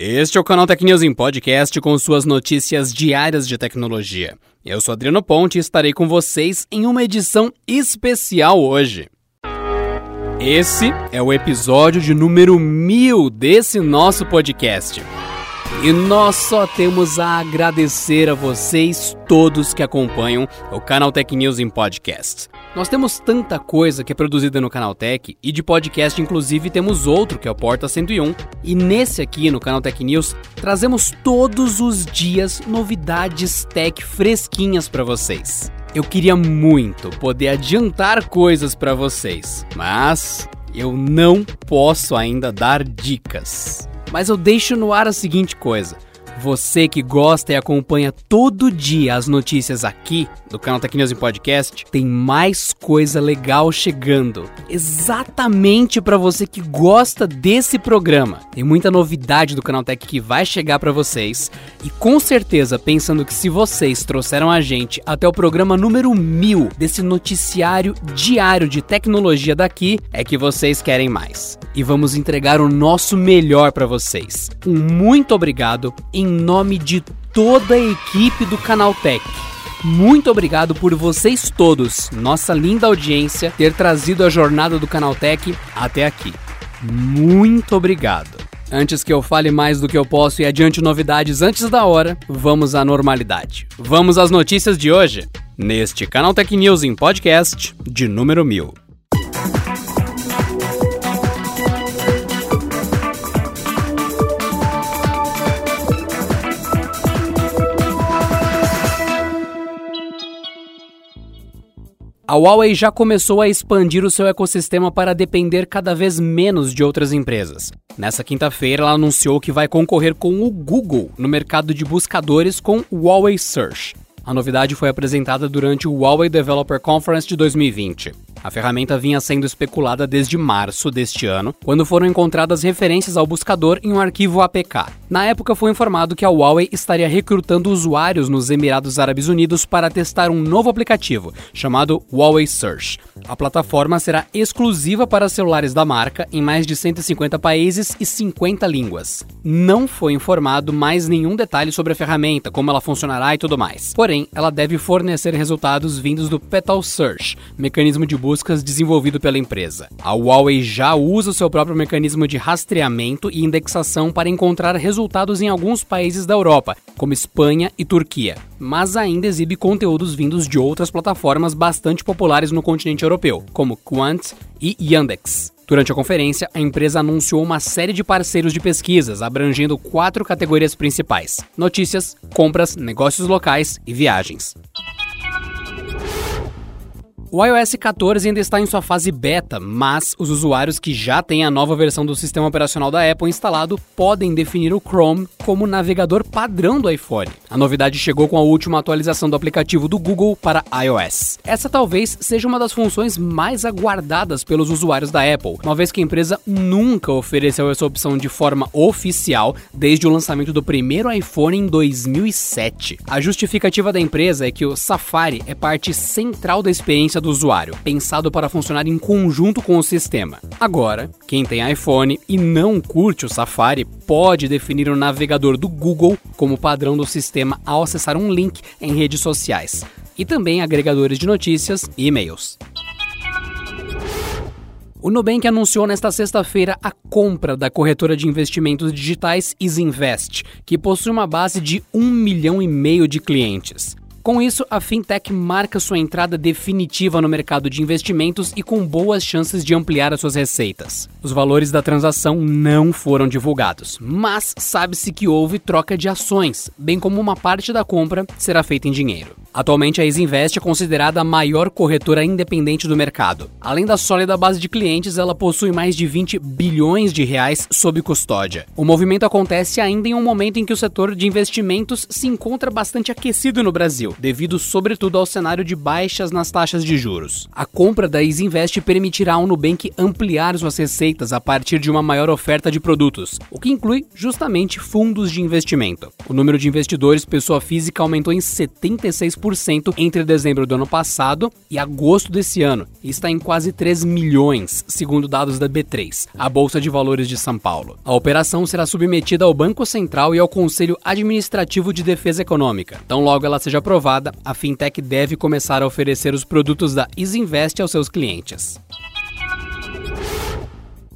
Este é o canal Tech News em podcast com suas notícias diárias de tecnologia. Eu sou Adriano Ponte e estarei com vocês em uma edição especial hoje. Esse é o episódio de número mil desse nosso podcast. E nós só temos a agradecer a vocês todos que acompanham o Canal Tech News em podcast. Nós temos tanta coisa que é produzida no Canal Tech e de podcast inclusive temos outro que é o Porta 101 e nesse aqui no Canal Tech News trazemos todos os dias novidades tech fresquinhas para vocês. Eu queria muito poder adiantar coisas para vocês, mas eu não posso ainda dar dicas. Mas eu deixo no ar a seguinte coisa: você que gosta e acompanha todo dia as notícias aqui do canal Tech News em Podcast, tem mais coisa legal chegando. Exatamente para você que gosta desse programa. Tem muita novidade do canal Tech que vai chegar para vocês e com certeza pensando que se vocês trouxeram a gente até o programa número mil desse noticiário diário de tecnologia daqui, é que vocês querem mais. E vamos entregar o nosso melhor para vocês. Um muito obrigado em nome de toda a equipe do Canal Tech. Muito obrigado por vocês todos, nossa linda audiência, ter trazido a jornada do Canal Tech até aqui. Muito obrigado. Antes que eu fale mais do que eu posso e adiante novidades antes da hora, vamos à normalidade. Vamos às notícias de hoje, neste Canal Tech News em podcast de número 1000. A Huawei já começou a expandir o seu ecossistema para depender cada vez menos de outras empresas. Nessa quinta-feira, ela anunciou que vai concorrer com o Google no mercado de buscadores com o Huawei Search. A novidade foi apresentada durante o Huawei Developer Conference de 2020. A ferramenta vinha sendo especulada desde março deste ano, quando foram encontradas referências ao buscador em um arquivo APK. Na época foi informado que a Huawei estaria recrutando usuários nos Emirados Árabes Unidos para testar um novo aplicativo, chamado Huawei Search. A plataforma será exclusiva para celulares da marca em mais de 150 países e 50 línguas. Não foi informado mais nenhum detalhe sobre a ferramenta, como ela funcionará e tudo mais. Porém, ela deve fornecer resultados vindos do Petal Search, mecanismo de buscas desenvolvido pela empresa. A Huawei já usa o seu próprio mecanismo de rastreamento e indexação para encontrar resultados em alguns países da Europa, como Espanha e Turquia, mas ainda exibe conteúdos vindos de outras plataformas bastante populares no continente europeu, como Quant e Yandex. Durante a conferência, a empresa anunciou uma série de parceiros de pesquisas abrangendo quatro categorias principais: notícias, compras, negócios locais e viagens. O iOS 14 ainda está em sua fase beta, mas os usuários que já têm a nova versão do sistema operacional da Apple instalado podem definir o Chrome como navegador padrão do iPhone. A novidade chegou com a última atualização do aplicativo do Google para iOS. Essa talvez seja uma das funções mais aguardadas pelos usuários da Apple, uma vez que a empresa nunca ofereceu essa opção de forma oficial desde o lançamento do primeiro iPhone em 2007. A justificativa da empresa é que o Safari é parte central da experiência experiência do usuário, pensado para funcionar em conjunto com o sistema. Agora, quem tem iPhone e não curte o Safari pode definir o navegador do Google como padrão do sistema ao acessar um link em redes sociais e também agregadores de notícias e e-mails. O Nubank anunciou nesta sexta-feira a compra da corretora de investimentos digitais Isinvest, que possui uma base de um milhão e meio de clientes. Com isso, a fintech marca sua entrada definitiva no mercado de investimentos e com boas chances de ampliar as suas receitas. Os valores da transação não foram divulgados, mas sabe-se que houve troca de ações, bem como uma parte da compra será feita em dinheiro. Atualmente, a Isinvest é considerada a maior corretora independente do mercado. Além da sólida base de clientes, ela possui mais de 20 bilhões de reais sob custódia. O movimento acontece ainda em um momento em que o setor de investimentos se encontra bastante aquecido no Brasil devido sobretudo ao cenário de baixas nas taxas de juros. A compra da Isinvest permitirá ao Nubank ampliar suas receitas a partir de uma maior oferta de produtos, o que inclui justamente fundos de investimento. O número de investidores pessoa física aumentou em 76% entre dezembro do ano passado e agosto desse ano, e está em quase 3 milhões, segundo dados da B3, a Bolsa de Valores de São Paulo. A operação será submetida ao Banco Central e ao Conselho Administrativo de Defesa Econômica. Tão logo ela seja aprovada, a fintech deve começar a oferecer os produtos da Isinvest aos seus clientes.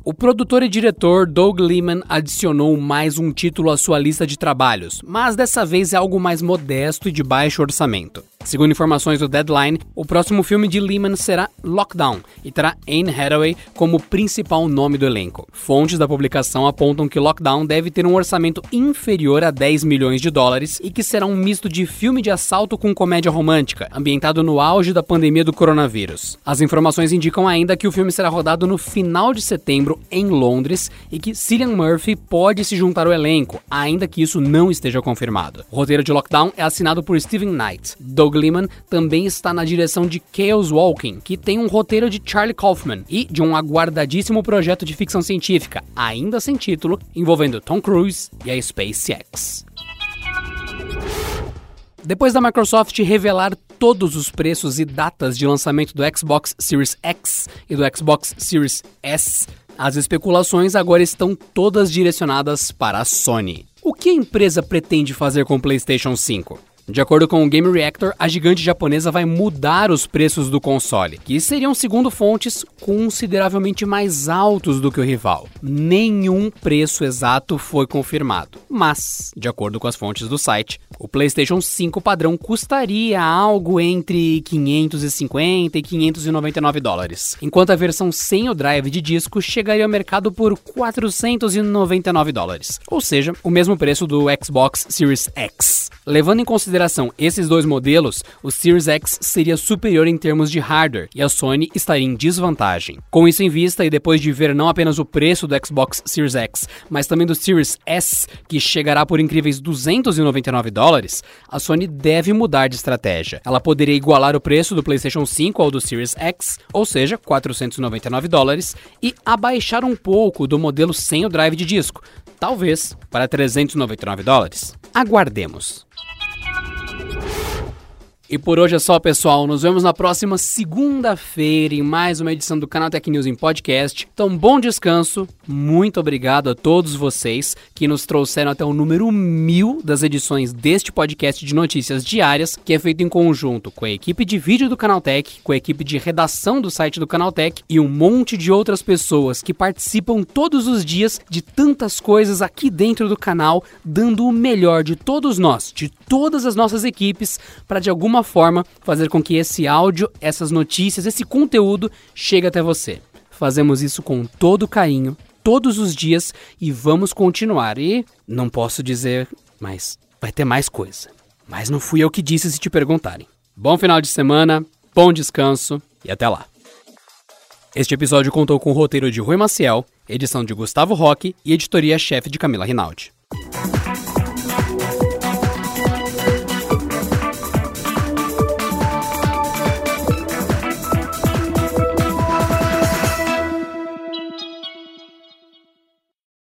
O produtor e diretor Doug Liman adicionou mais um título à sua lista de trabalhos, mas dessa vez é algo mais modesto e de baixo orçamento. Segundo informações do Deadline, o próximo filme de Lehman será Lockdown e terá Anne Hathaway como principal nome do elenco. Fontes da publicação apontam que Lockdown deve ter um orçamento inferior a 10 milhões de dólares e que será um misto de filme de assalto com comédia romântica, ambientado no auge da pandemia do coronavírus. As informações indicam ainda que o filme será rodado no final de setembro em Londres e que Cillian Murphy pode se juntar ao elenco, ainda que isso não esteja confirmado. O roteiro de Lockdown é assinado por Steven Knight. Doug Liman também está na direção de Chaos Walking, que tem um roteiro de Charlie Kaufman e de um aguardadíssimo projeto de ficção científica, ainda sem título, envolvendo Tom Cruise e a SpaceX. Depois da Microsoft revelar todos os preços e datas de lançamento do Xbox Series X e do Xbox Series S, as especulações agora estão todas direcionadas para a Sony. O que a empresa pretende fazer com o PlayStation 5? De acordo com o Game Reactor, a gigante japonesa vai mudar os preços do console, que seriam, segundo fontes, consideravelmente mais altos do que o rival. Nenhum preço exato foi confirmado, mas, de acordo com as fontes do site, o PlayStation 5 padrão custaria algo entre 550 e 599 dólares, enquanto a versão sem o drive de disco chegaria ao mercado por 499 dólares, ou seja, o mesmo preço do Xbox Series X. Levando em consideração esses dois modelos, o Series X seria superior em termos de hardware e a Sony estaria em desvantagem. Com isso em vista e depois de ver não apenas o preço do Xbox Series X, mas também do Series S, que chegará por incríveis 299 dólares, a Sony deve mudar de estratégia. Ela poderia igualar o preço do PlayStation 5 ao do Series X, ou seja, 499 dólares, e abaixar um pouco do modelo sem o drive de disco, talvez para 399 dólares. Aguardemos. E por hoje é só, pessoal. Nos vemos na próxima segunda-feira em mais uma edição do Canal Tech News em podcast. Então, bom descanso. Muito obrigado a todos vocês que nos trouxeram até o número mil das edições deste podcast de notícias diárias, que é feito em conjunto com a equipe de vídeo do Canaltech, com a equipe de redação do site do Canaltech e um monte de outras pessoas que participam todos os dias de tantas coisas aqui dentro do canal, dando o melhor de todos nós, de todas as nossas equipes, para de alguma forma fazer com que esse áudio, essas notícias, esse conteúdo chegue até você. Fazemos isso com todo carinho, todos os dias e vamos continuar. E não posso dizer, mas vai ter mais coisa. Mas não fui eu que disse se te perguntarem. Bom final de semana, bom descanso e até lá. Este episódio contou com o roteiro de Rui Maciel, edição de Gustavo Roque e editoria-chefe de Camila Rinaldi.